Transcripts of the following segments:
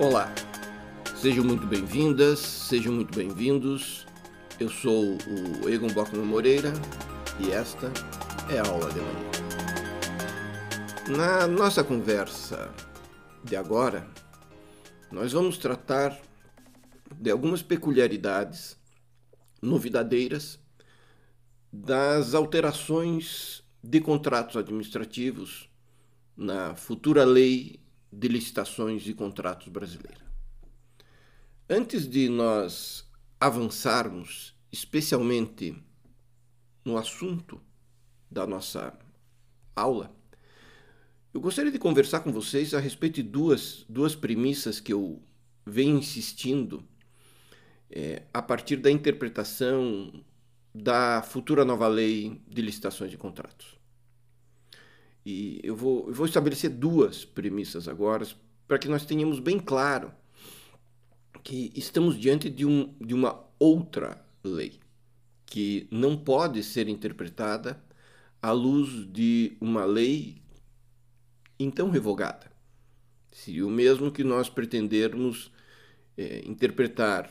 Olá, sejam muito bem-vindas, sejam muito bem-vindos. Eu sou o Egon Bockman Moreira e esta é a aula de manhã. Na nossa conversa de agora, nós vamos tratar de algumas peculiaridades novidadeiras das alterações de contratos administrativos na futura lei de licitações e contratos brasileira. Antes de nós avançarmos, especialmente no assunto da nossa aula, eu gostaria de conversar com vocês a respeito de duas, duas premissas que eu venho insistindo é, a partir da interpretação da futura nova lei de licitações de contratos. E eu vou, eu vou estabelecer duas premissas agora para que nós tenhamos bem claro que estamos diante de, um, de uma outra lei que não pode ser interpretada à luz de uma lei então revogada. Seria o mesmo que nós pretendermos é, interpretar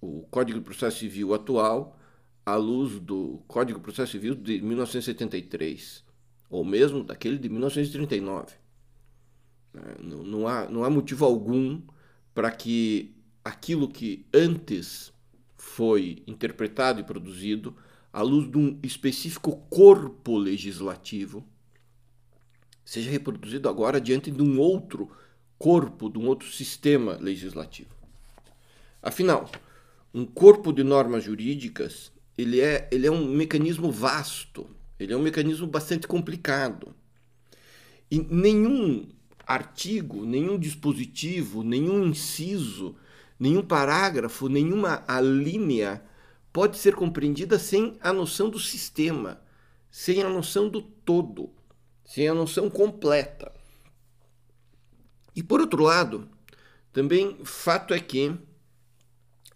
o Código de Processo Civil atual à luz do Código de Processo Civil de 1973, ou mesmo daquele de 1939. É, não, não, há, não há motivo algum para que aquilo que antes foi interpretado e produzido à luz de um específico corpo legislativo seja reproduzido agora diante de um outro corpo, de um outro sistema legislativo. Afinal, um corpo de normas jurídicas ele é, ele é um mecanismo vasto, ele é um mecanismo bastante complicado. E nenhum artigo, nenhum dispositivo, nenhum inciso, nenhum parágrafo, nenhuma alínea pode ser compreendida sem a noção do sistema, sem a noção do todo sem a noção completa. E por outro lado, também fato é que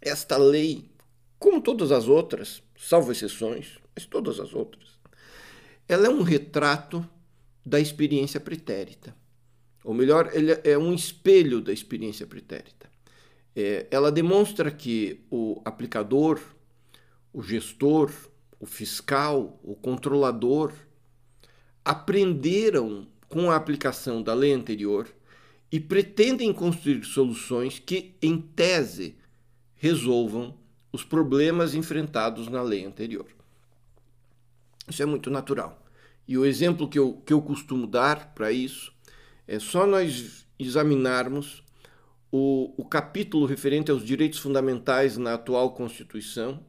esta lei, como todas as outras, salvo exceções, mas todas as outras, ela é um retrato da experiência pretérita. Ou melhor, é um espelho da experiência pretérita. É, ela demonstra que o aplicador, o gestor, o fiscal, o controlador, aprenderam com a aplicação da lei anterior e pretendem construir soluções que, em tese, resolvam os problemas enfrentados na lei anterior. Isso é muito natural. E o exemplo que eu, que eu costumo dar para isso é só nós examinarmos o, o capítulo referente aos direitos fundamentais na atual Constituição,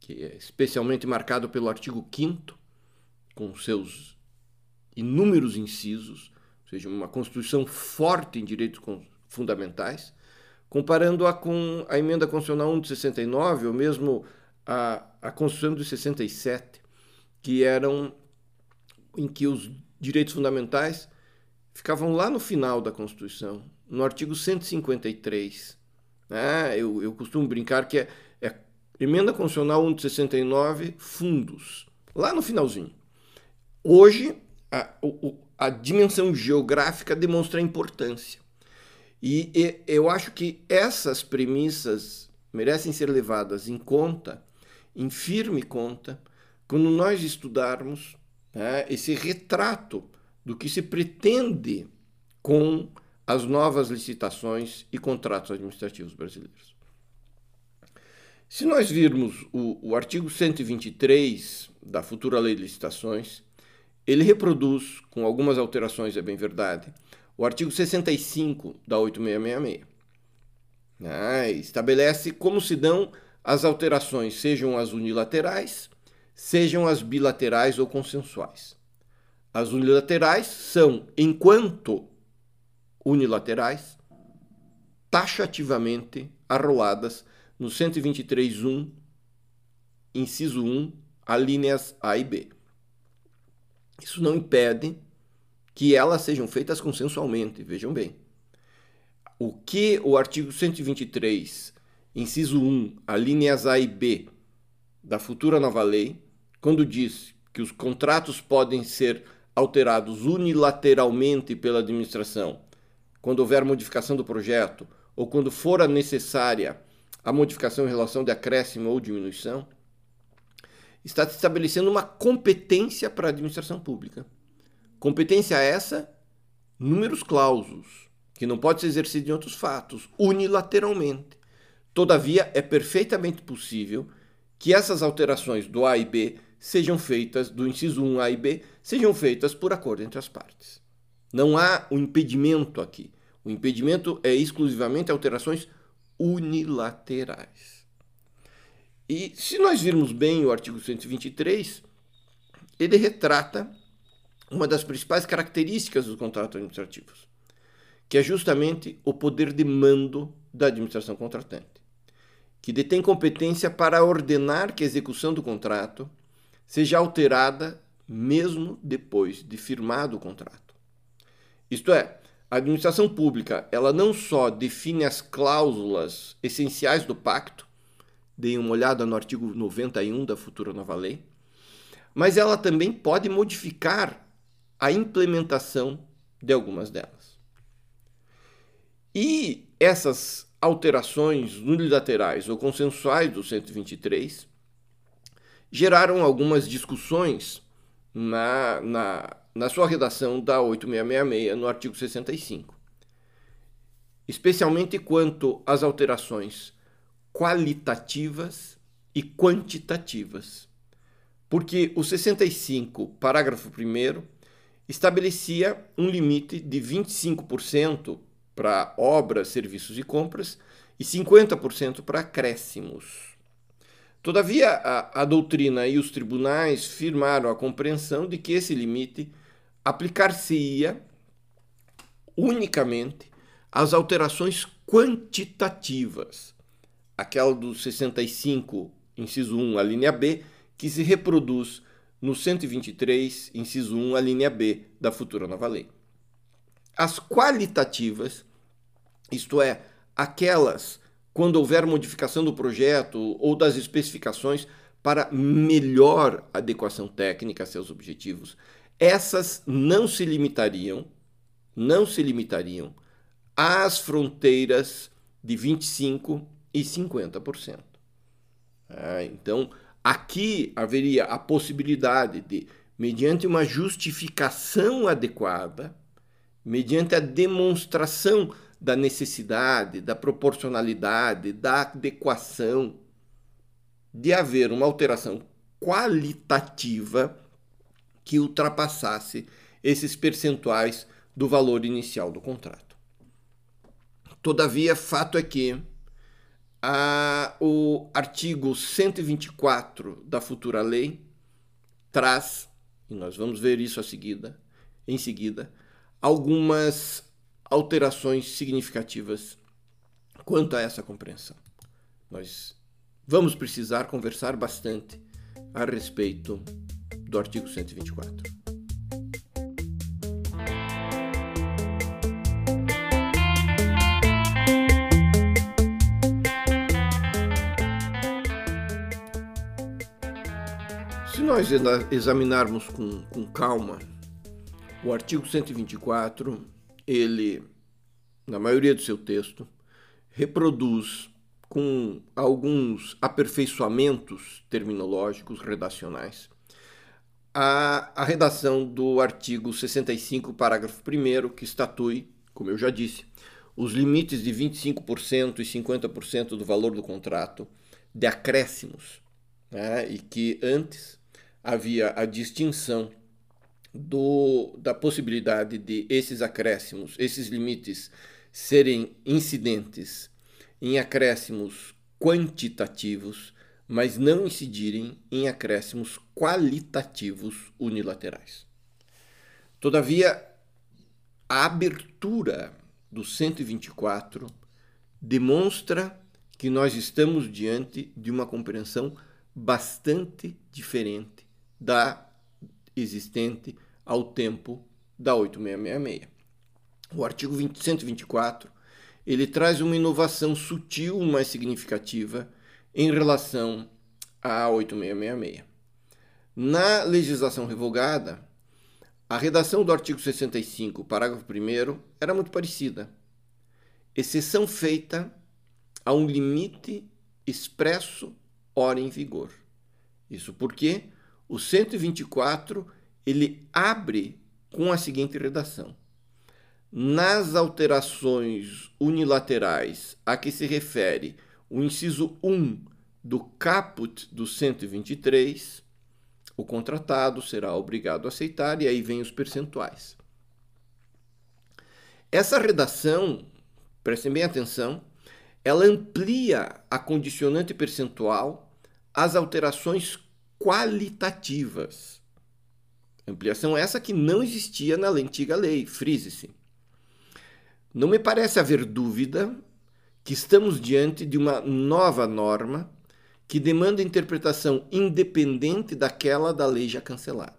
que é especialmente marcado pelo artigo 5 com seus inúmeros incisos, ou seja, uma Constituição forte em direitos fundamentais, comparando-a com a emenda constitucional 1 de 69, ou mesmo a, a Constituição de 67, que eram em que os direitos fundamentais ficavam lá no final da Constituição, no artigo 153. Né? Eu, eu costumo brincar que é, é emenda constitucional 1 de 69, fundos, lá no finalzinho. Hoje, a, a dimensão geográfica demonstra a importância. E, e eu acho que essas premissas merecem ser levadas em conta, em firme conta, quando nós estudarmos né, esse retrato do que se pretende com as novas licitações e contratos administrativos brasileiros. Se nós virmos o, o artigo 123 da futura lei de licitações, ele reproduz, com algumas alterações, é bem verdade, o artigo 65 da 8666. Ah, estabelece como se dão as alterações, sejam as unilaterais, sejam as bilaterais ou consensuais. As unilaterais são, enquanto unilaterais, taxativamente arroladas no 123.1, inciso 1, alíneas A e B. Isso não impede que elas sejam feitas consensualmente, vejam bem. O que o artigo 123, inciso 1, alíneas A e B da futura nova lei, quando diz que os contratos podem ser alterados unilateralmente pela administração, quando houver modificação do projeto ou quando for necessária a modificação em relação de acréscimo ou diminuição, está estabelecendo uma competência para a administração pública. Competência essa, números clausos, que não pode ser exercida em outros fatos, unilateralmente. Todavia, é perfeitamente possível que essas alterações do A e B sejam feitas, do inciso 1 A e B, sejam feitas por acordo entre as partes. Não há um impedimento aqui. O impedimento é exclusivamente alterações unilaterais. E se nós virmos bem o artigo 123, ele retrata uma das principais características dos contratos administrativos, que é justamente o poder de mando da administração contratante, que detém competência para ordenar que a execução do contrato seja alterada mesmo depois de firmado o contrato. Isto é, a administração pública, ela não só define as cláusulas essenciais do pacto, deem uma olhada no artigo 91 da futura nova lei, mas ela também pode modificar a implementação de algumas delas. E essas alterações unilaterais ou consensuais do 123 geraram algumas discussões na, na, na sua redação da 8666, no artigo 65. Especialmente quanto às alterações qualitativas e quantitativas. Porque o 65, parágrafo 1, estabelecia um limite de 25% para obras, serviços e compras e 50% para acréscimos. Todavia, a, a doutrina e os tribunais firmaram a compreensão de que esse limite aplicar-se-ia unicamente às alterações quantitativas, aquela do 65, inciso 1, a linha B, que se reproduz no 123, inciso 1, a linha B da futura nova lei. As qualitativas, isto é, aquelas quando houver modificação do projeto ou das especificações para melhor adequação técnica a seus objetivos, essas não se limitariam, não se limitariam às fronteiras de 25 e 50%. Ah, então, aqui haveria a possibilidade de, mediante uma justificação adequada, mediante a demonstração da necessidade, da proporcionalidade, da adequação, de haver uma alteração qualitativa que ultrapassasse esses percentuais do valor inicial do contrato. Todavia, fato é que a, o artigo 124 da futura lei traz, e nós vamos ver isso a seguida, em seguida, algumas alterações significativas quanto a essa compreensão. Nós vamos precisar conversar bastante a respeito do artigo 124. Se nós examinarmos com, com calma o artigo 124 ele, na maioria do seu texto, reproduz com alguns aperfeiçoamentos terminológicos redacionais a, a redação do artigo 65, parágrafo 1, que estatui, como eu já disse, os limites de 25% e 50% do valor do contrato de acréscimos, né? e que antes havia a distinção do, da possibilidade de esses acréscimos, esses limites serem incidentes em acréscimos quantitativos, mas não incidirem em acréscimos qualitativos unilaterais. Todavia, a abertura do 124 demonstra que nós estamos diante de uma compreensão bastante diferente da existente ao tempo da 8666. O artigo 20, 124 ele traz uma inovação sutil, mas significativa, em relação à 8666. Na legislação revogada, a redação do artigo 65, parágrafo 1, era muito parecida. Exceção feita a um limite expresso hora em vigor. Isso porque o 124 ele abre com a seguinte redação: nas alterações unilaterais a que se refere o inciso 1 do caput do 123, o contratado será obrigado a aceitar, e aí vem os percentuais. Essa redação, prestem bem atenção, ela amplia a condicionante percentual às alterações qualitativas. Ampliação essa que não existia na antiga lei, frise-se. Não me parece haver dúvida que estamos diante de uma nova norma que demanda interpretação independente daquela da lei já cancelada,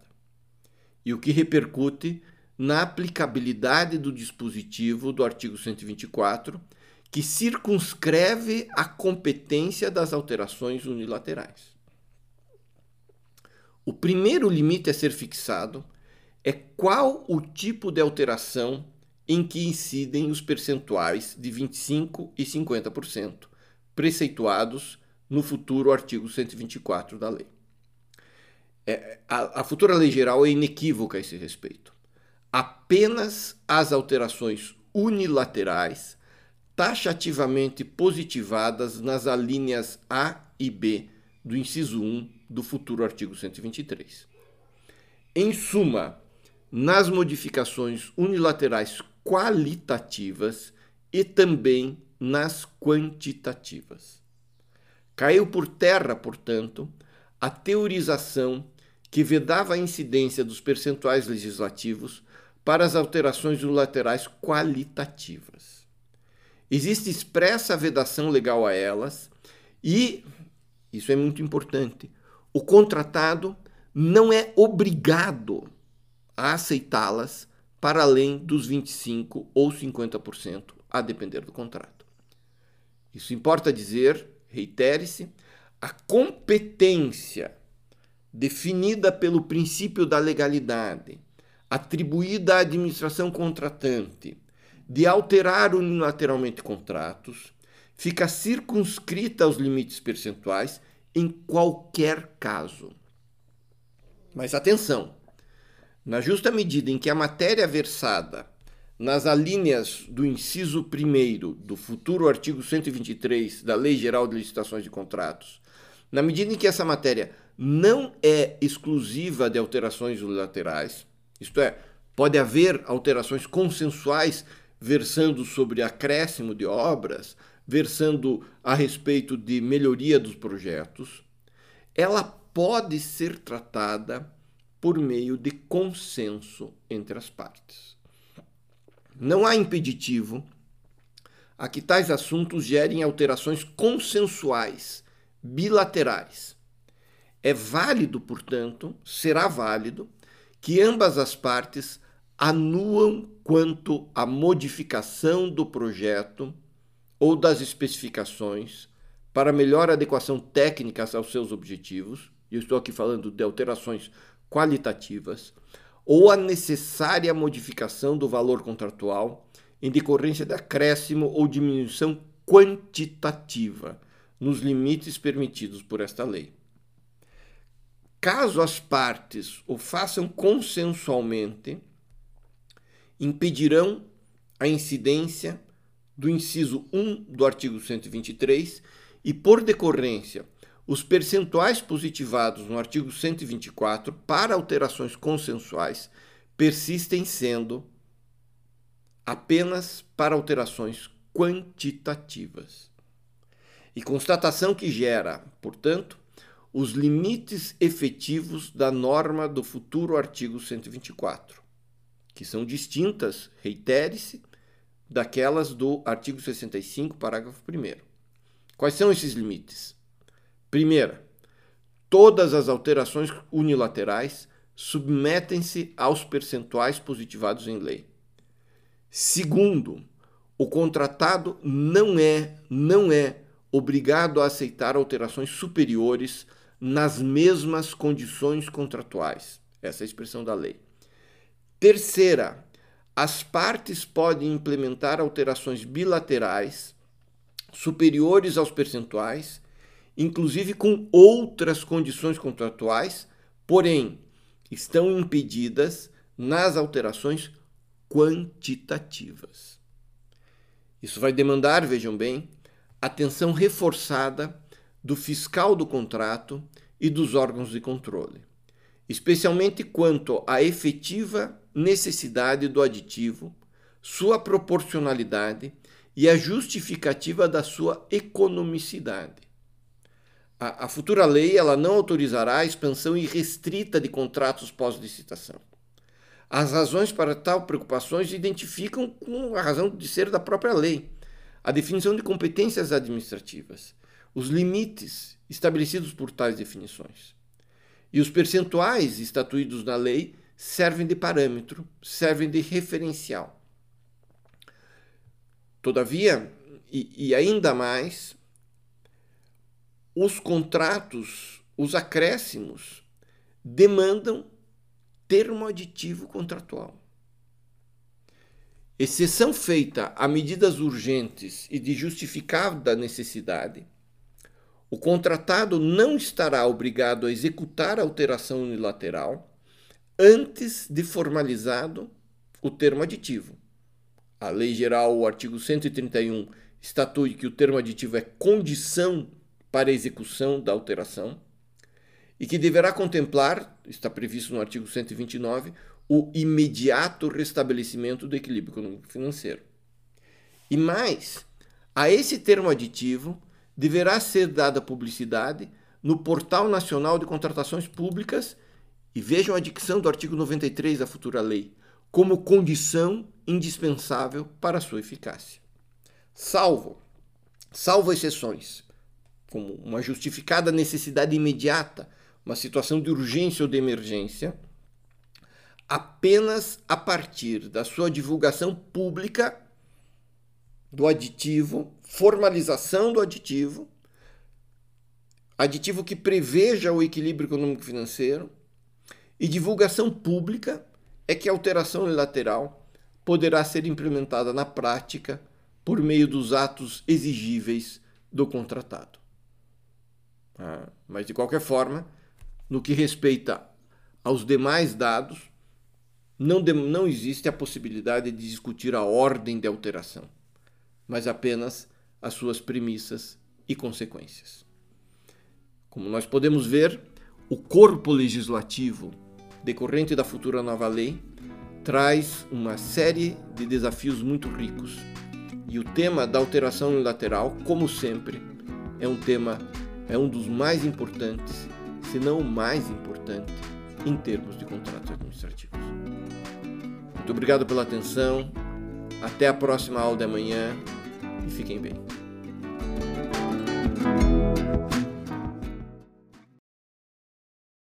e o que repercute na aplicabilidade do dispositivo do artigo 124 que circunscreve a competência das alterações unilaterais. O primeiro limite a ser fixado é qual o tipo de alteração em que incidem os percentuais de 25% e 50%, preceituados no futuro artigo 124 da lei. É, a, a futura lei geral é inequívoca a esse respeito. Apenas as alterações unilaterais taxativamente positivadas nas alíneas A e B do inciso 1 do futuro artigo 123. Em suma, nas modificações unilaterais qualitativas e também nas quantitativas. Caiu por terra, portanto, a teorização que vedava a incidência dos percentuais legislativos para as alterações unilaterais qualitativas. Existe expressa vedação legal a elas e, isso é muito importante, o contratado não é obrigado a aceitá-las para além dos 25% ou 50%, a depender do contrato. Isso importa dizer, reitere-se, a competência definida pelo princípio da legalidade, atribuída à administração contratante, de alterar unilateralmente contratos, fica circunscrita aos limites percentuais em qualquer caso. Mas atenção! Na justa medida em que a matéria versada nas alíneas do inciso 1 do futuro artigo 123 da Lei Geral de Licitações de Contratos, na medida em que essa matéria não é exclusiva de alterações unilaterais, isto é, pode haver alterações consensuais versando sobre acréscimo de obras, versando a respeito de melhoria dos projetos, ela pode ser tratada por meio de consenso entre as partes. Não há impeditivo a que tais assuntos gerem alterações consensuais, bilaterais. É válido, portanto, será válido que ambas as partes anuam quanto à modificação do projeto ou das especificações para melhor adequação técnica aos seus objetivos, e eu estou aqui falando de alterações qualitativas, ou a necessária modificação do valor contratual em decorrência de acréscimo ou diminuição quantitativa nos limites permitidos por esta lei. Caso as partes o façam consensualmente, impedirão a incidência do inciso 1 do artigo 123 e, por decorrência, os percentuais positivados no artigo 124 para alterações consensuais persistem sendo apenas para alterações quantitativas. E constatação que gera, portanto, os limites efetivos da norma do futuro artigo 124 que são distintas, reitere-se, daquelas do artigo 65, parágrafo 1. Quais são esses limites? Primeira, todas as alterações unilaterais submetem-se aos percentuais positivados em lei. Segundo, o contratado não é, não é obrigado a aceitar alterações superiores nas mesmas condições contratuais. Essa é a expressão da lei. Terceira, as partes podem implementar alterações bilaterais superiores aos percentuais, inclusive com outras condições contratuais, porém estão impedidas nas alterações quantitativas. Isso vai demandar, vejam bem, atenção reforçada do fiscal do contrato e dos órgãos de controle, especialmente quanto à efetiva necessidade do aditivo, sua proporcionalidade e a justificativa da sua economicidade. A, a futura lei ela não autorizará a expansão irrestrita de contratos pós-licitação. As razões para tal preocupações se identificam com a razão de ser da própria lei, a definição de competências administrativas, os limites estabelecidos por tais definições. E os percentuais estatuídos na lei servem de parâmetro, servem de referencial. Todavia, e, e ainda mais, os contratos, os acréscimos, demandam termo aditivo contratual. Exceção feita a medidas urgentes e de justificada necessidade, o contratado não estará obrigado a executar a alteração unilateral antes de formalizado o termo aditivo. A Lei Geral, o artigo 131, estatui que o termo aditivo é condição para a execução da alteração e que deverá contemplar, está previsto no artigo 129, o imediato restabelecimento do equilíbrio econômico financeiro. E mais, a esse termo aditivo deverá ser dada publicidade no Portal Nacional de Contratações Públicas e vejam a dicção do artigo 93 da futura lei como condição indispensável para sua eficácia. Salvo, salvo exceções, como uma justificada necessidade imediata uma situação de urgência ou de emergência, apenas a partir da sua divulgação pública do aditivo, formalização do aditivo, aditivo que preveja o equilíbrio econômico-financeiro e divulgação pública é que a alteração unilateral poderá ser implementada na prática por meio dos atos exigíveis do contratado. Ah, mas, de qualquer forma, no que respeita aos demais dados, não, de, não existe a possibilidade de discutir a ordem de alteração, mas apenas as suas premissas e consequências. Como nós podemos ver, o corpo legislativo decorrente da futura nova lei traz uma série de desafios muito ricos. E o tema da alteração unilateral, como sempre, é um tema, é um dos mais importantes se não o mais importante em termos de contratos administrativos. Muito obrigado pela atenção. Até a próxima aula de amanhã e fiquem bem.